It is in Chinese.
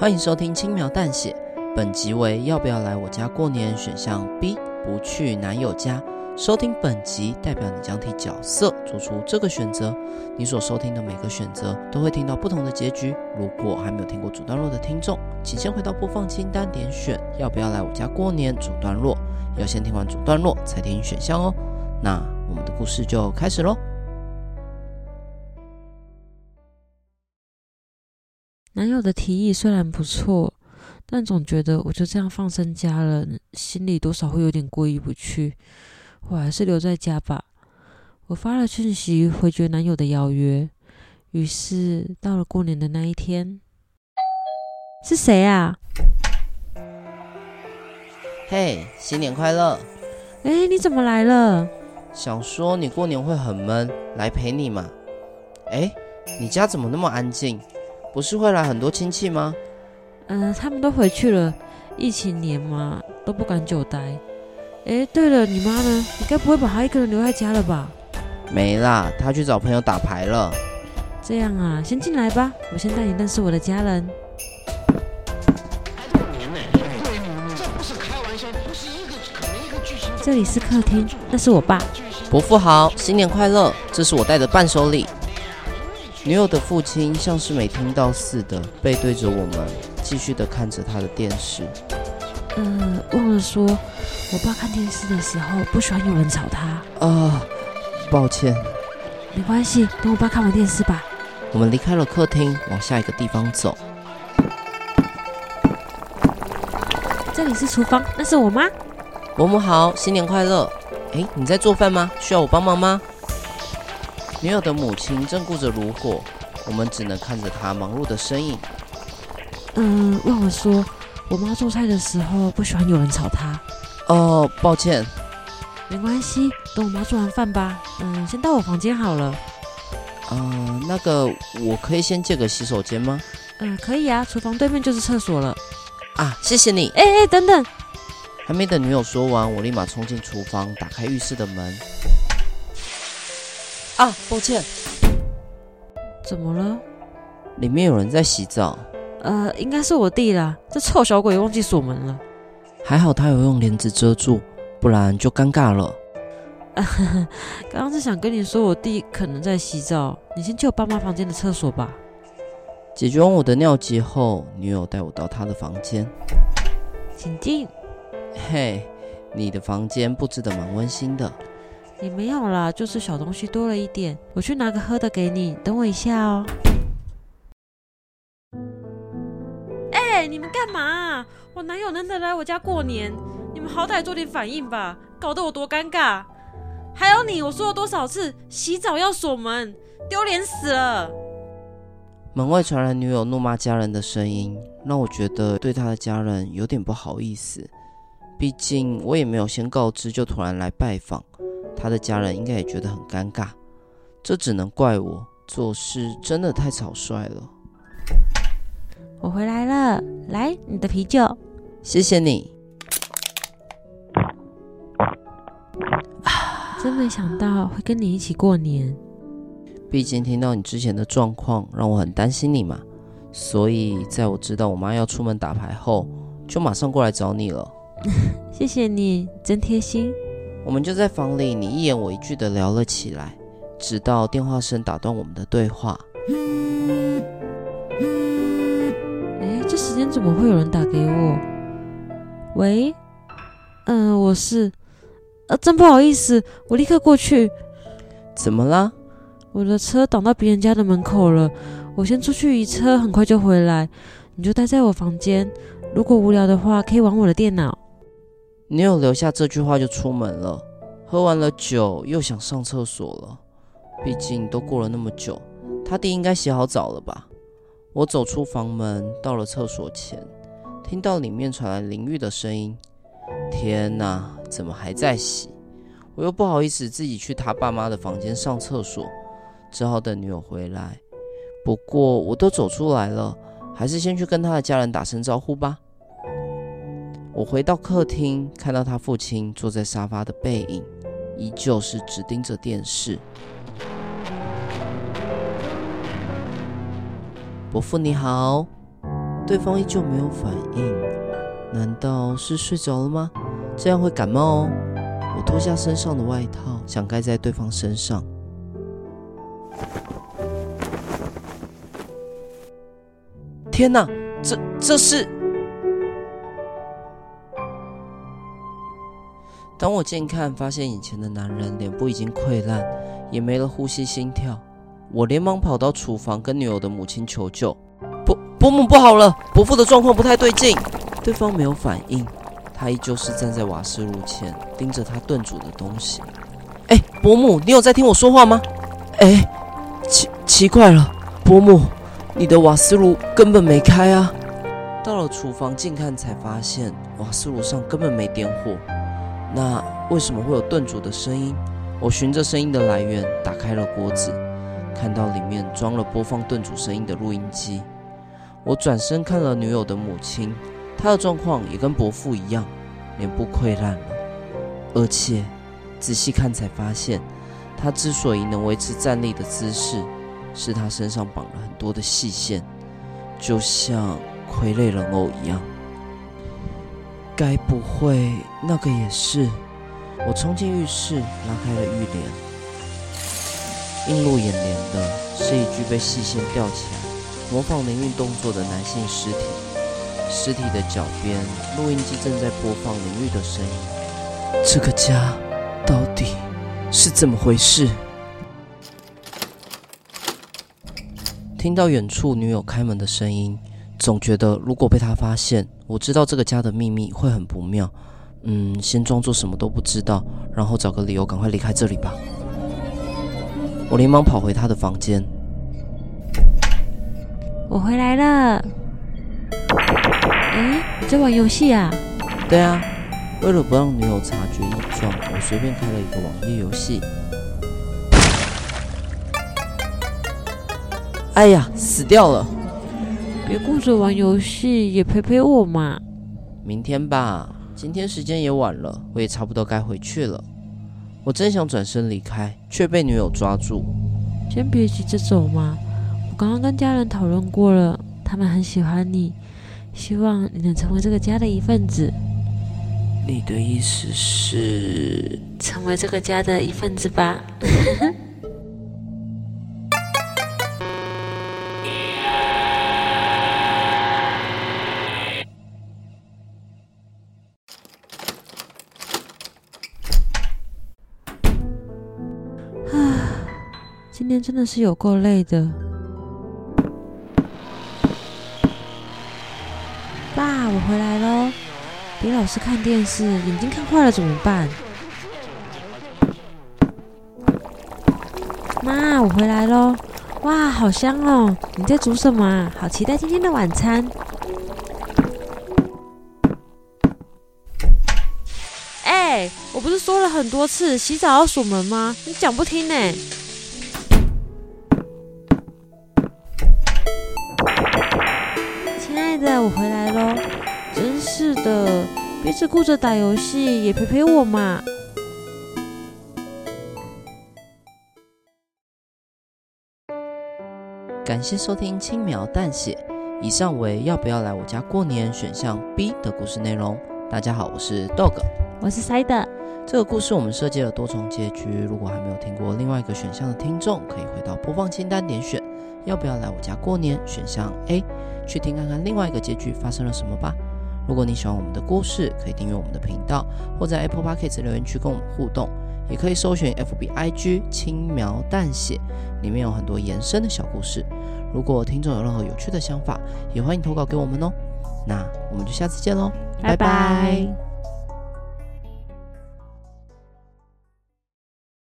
欢迎收听轻描淡写，本集为要不要来我家过年？选项 B，不去男友家。收听本集代表你将替角色做出这个选择。你所收听的每个选择都会听到不同的结局。如果还没有听过主段落的听众，请先回到播放清单点选要不要来我家过年主段落，要先听完主段落才听选项哦。那我们的故事就开始喽。男友的提议虽然不错，但总觉得我就这样放生家人，心里多少会有点过意不去。我还是留在家吧。我发了讯息回绝男友的邀约。于是到了过年的那一天，是谁啊？嘿，新年快乐！哎，你怎么来了？想说你过年会很闷，来陪你嘛。哎，你家怎么那么安静？不是会来很多亲戚吗？嗯、呃，他们都回去了。疫情年嘛，都不敢久待。哎，对了，你妈呢？你该不会把她一个人留在家了吧？没啦，她去找朋友打牌了。这样啊，先进来吧，我先带你认识我的家人。这里是客厅，那是我爸。伯父好，新年快乐！这是我带的伴手礼。女友的父亲像是没听到似的，背对着我们，继续的看着他的电视。呃，忘了说，我爸看电视的时候不喜欢有人吵他。啊、呃，抱歉。没关系，等我爸看完电视吧。我们离开了客厅，往下一个地方走。这里是厨房，那是我妈。伯母好，新年快乐。哎，你在做饭吗？需要我帮忙吗？女友的母亲正顾着炉火，我们只能看着她忙碌的身影。嗯，忘了说，我妈做菜的时候不喜欢有人吵她。哦，抱歉。没关系，等我妈做完饭吧。嗯，先到我房间好了。嗯，那个，我可以先借个洗手间吗？嗯，可以啊，厨房对面就是厕所了。啊，谢谢你。哎哎，等等，还没等女友说完，我立马冲进厨房，打开浴室的门。啊，抱歉。怎么了？里面有人在洗澡。呃，应该是我弟啦。这臭小鬼忘记锁门了。还好他有用帘子遮住，不然就尴尬了。刚刚是想跟你说，我弟可能在洗澡。你先去我爸妈房间的厕所吧。解决完我的尿急后，女友带我到她的房间。请进。嘿，你的房间布置的蛮温馨的。也没有啦，就是小东西多了一点。我去拿个喝的给你，等我一下哦。哎、你们干嘛？我男友难得来我家过年，你们好歹做点反应吧，搞得我多尴尬。还有你，我说了多少次，洗澡要锁门，丢脸死了。门外传来女友怒骂家人的声音，让我觉得对他的家人有点不好意思。毕竟我也没有先告知，就突然来拜访。他的家人应该也觉得很尴尬，这只能怪我做事真的太草率了。我回来了，来你的啤酒，谢谢你。真没想到会跟你一起过年，毕竟听到你之前的状况，让我很担心你嘛，所以在我知道我妈要出门打牌后，就马上过来找你了。谢谢你，真贴心。我们就在房里，你一言我一句的聊了起来，直到电话声打断我们的对话。哎，这时间怎么会有人打给我？喂，嗯、呃，我是，呃，真不好意思，我立刻过去。怎么了？我的车挡到别人家的门口了，我先出去移车，很快就回来。你就待在我房间，如果无聊的话，可以玩我的电脑。女友留下这句话就出门了，喝完了酒又想上厕所了。毕竟都过了那么久，他弟应该洗好澡了吧？我走出房门，到了厕所前，听到里面传来淋浴的声音。天哪，怎么还在洗？我又不好意思自己去他爸妈的房间上厕所，只好等女友回来。不过我都走出来了，还是先去跟他的家人打声招呼吧。我回到客厅，看到他父亲坐在沙发的背影，依旧是只盯着电视。伯父你好，对方依旧没有反应，难道是睡着了吗？这样会感冒哦。我脱下身上的外套，想盖在对方身上。天哪，这这是……当我近看，发现眼前的男人脸部已经溃烂，也没了呼吸心跳。我连忙跑到厨房，跟女友的母亲求救。伯伯母不好了，伯父的状况不太对劲。对方没有反应，他依旧是站在瓦斯炉前，盯着他炖煮的东西。哎，伯母，你有在听我说话吗？哎，奇奇怪了，伯母，你的瓦斯炉根本没开啊！到了厨房近看，才发现瓦斯炉上根本没点火。那为什么会有炖煮的声音？我循着声音的来源打开了锅子，看到里面装了播放炖煮声音的录音机。我转身看了女友的母亲，她的状况也跟伯父一样，脸部溃烂了，而且仔细看才发现，她之所以能维持站立的姿势，是她身上绑了很多的细线，就像傀儡人偶一样。该不会那个也是？我冲进浴室，拉开了浴帘，映入眼帘的是一具被细线吊起来、模仿灵运动作的男性尸体。尸体的脚边，录音机正在播放灵运的声音。这个家到底是怎么回事？听到远处女友开门的声音。总觉得如果被她发现，我知道这个家的秘密会很不妙。嗯，先装作什么都不知道，然后找个理由赶快离开这里吧。我连忙跑回他的房间。我回来了。哎，你在玩游戏啊？对啊，为了不让女友察觉异状，我随便开了一个网页游戏。哎呀，死掉了！别顾着玩游戏，也陪陪我嘛。明天吧，今天时间也晚了，我也差不多该回去了。我真想转身离开，却被女友抓住。先别急着走嘛，我刚刚跟家人讨论过了，他们很喜欢你，希望你能成为这个家的一份子。你的意思是成为这个家的一份子吧？今天真的是有够累的，爸，我回来喽！别老是看电视，眼睛看坏了怎么办？妈，我回来喽！哇，好香哦！你在煮什么啊？好期待今天的晚餐。哎，我不是说了很多次洗澡要锁门吗？你讲不听呢。我回来喽！真是的，别只顾着打游戏，也陪陪我嘛。感谢收听轻描淡写，以上为要不要来我家过年选项 B 的故事内容。大家好，我是 Dog，我是 Side。这个故事我们设计了多重结局，如果还没有听过另外一个选项的听众，可以回到播放清单点选。要不要来我家过年？选项 A，去听看看另外一个结局发生了什么吧。如果你喜欢我们的故事，可以订阅我们的频道，或在 Apple Podcast 留言区跟我们互动，也可以搜寻 FB IG 轻描淡写，里面有很多延伸的小故事。如果听众有任何有趣的想法，也欢迎投稿给我们哦。那我们就下次见喽，拜拜。拜拜。